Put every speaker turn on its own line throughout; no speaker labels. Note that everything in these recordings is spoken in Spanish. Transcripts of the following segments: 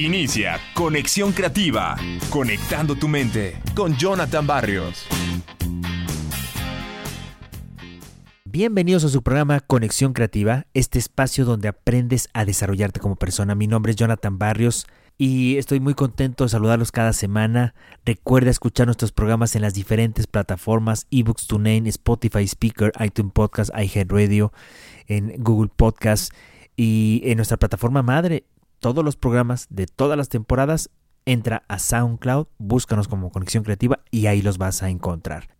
Inicia Conexión Creativa, conectando tu mente con Jonathan Barrios.
Bienvenidos a su programa Conexión Creativa, este espacio donde aprendes a desarrollarte como persona. Mi nombre es Jonathan Barrios y estoy muy contento de saludarlos cada semana. Recuerda escuchar nuestros programas en las diferentes plataformas eBooks, TuneIn, Spotify Speaker, iTunes Podcast, iHeartRadio, en Google Podcast y en nuestra plataforma madre. Todos los programas de todas las temporadas entra a SoundCloud, búscanos como Conexión Creativa y ahí los vas a encontrar.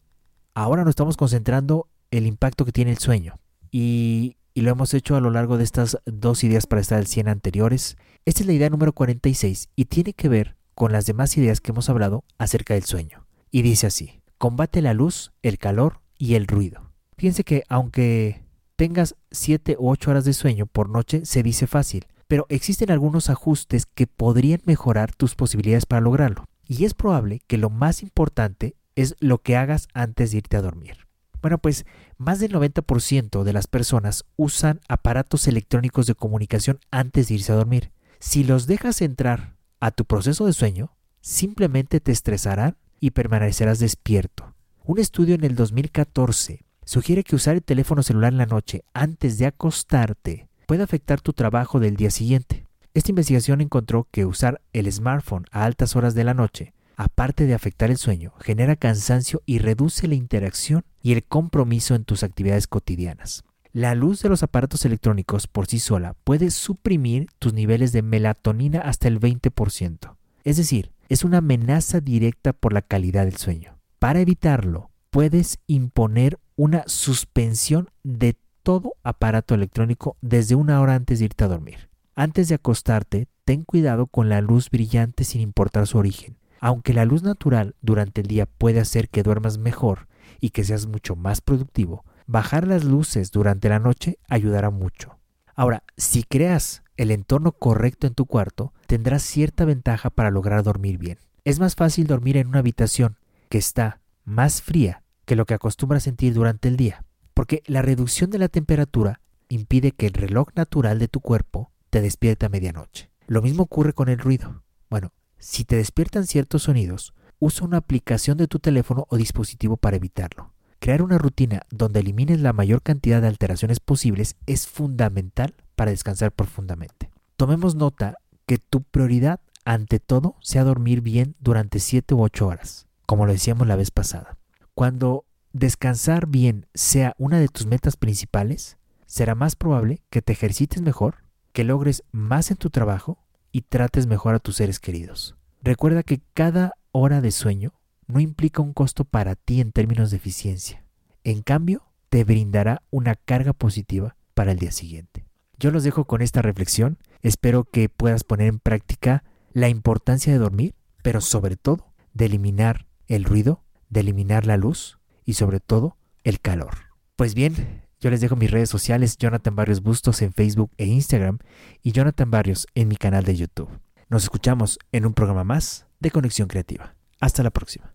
Ahora nos estamos concentrando el impacto que tiene el sueño. Y, lo hemos hecho a lo largo de estas dos ideas para estar al 100 anteriores. Esta es la idea número 46 y tiene que ver con las demás ideas que hemos hablado acerca del sueño. Y dice así, combate la luz, el calor y el ruido. Fíjense que aunque tengas 7 u 8 horas de sueño por noche, se dice fácil, pero existen algunos ajustes que podrían mejorar tus posibilidades para lograrlo. Y es probable que lo más importante es lo que hagas antes de irte a dormir. Bueno, pues más del 90% de las personas usan aparatos electrónicos de comunicación antes de irse a dormir. Si los dejas entrar a tu proceso de sueño, simplemente te estresarán y permanecerás despierto. Un estudio en el 2014 sugiere que usar el teléfono celular en la noche antes de acostarte puede afectar tu trabajo del día siguiente. Esta investigación encontró que usar el smartphone a altas horas de la noche aparte de afectar el sueño, genera cansancio y reduce la interacción y el compromiso en tus actividades cotidianas. La luz de los aparatos electrónicos por sí sola puede suprimir tus niveles de melatonina hasta el 20%. Es decir, es una amenaza directa por la calidad del sueño. Para evitarlo, puedes imponer una suspensión de todo aparato electrónico desde una hora antes de irte a dormir. Antes de acostarte, ten cuidado con la luz brillante sin importar su origen. Aunque la luz natural durante el día puede hacer que duermas mejor y que seas mucho más productivo, bajar las luces durante la noche ayudará mucho. Ahora, si creas el entorno correcto en tu cuarto, tendrás cierta ventaja para lograr dormir bien. Es más fácil dormir en una habitación que está más fría que lo que acostumbras sentir durante el día, porque la reducción de la temperatura impide que el reloj natural de tu cuerpo te despierte a medianoche. Lo mismo ocurre con el ruido. Bueno, si te despiertan ciertos sonidos, usa una aplicación de tu teléfono o dispositivo para evitarlo. Crear una rutina donde elimines la mayor cantidad de alteraciones posibles es fundamental para descansar profundamente. Tomemos nota que tu prioridad ante todo sea dormir bien durante 7 u 8 horas, como lo decíamos la vez pasada. Cuando descansar bien sea una de tus metas principales, será más probable que te ejercites mejor, que logres más en tu trabajo y trates mejor a tus seres queridos. Recuerda que cada hora de sueño no implica un costo para ti en términos de eficiencia. En cambio, te brindará una carga positiva para el día siguiente. Yo los dejo con esta reflexión. Espero que puedas poner en práctica la importancia de dormir, pero sobre todo de eliminar el ruido, de eliminar la luz y sobre todo el calor. Pues bien, yo les dejo mis redes sociales, Jonathan Barrios Bustos en Facebook e Instagram y Jonathan Barrios en mi canal de YouTube. Nos escuchamos en un programa más de Conexión Creativa. Hasta la próxima.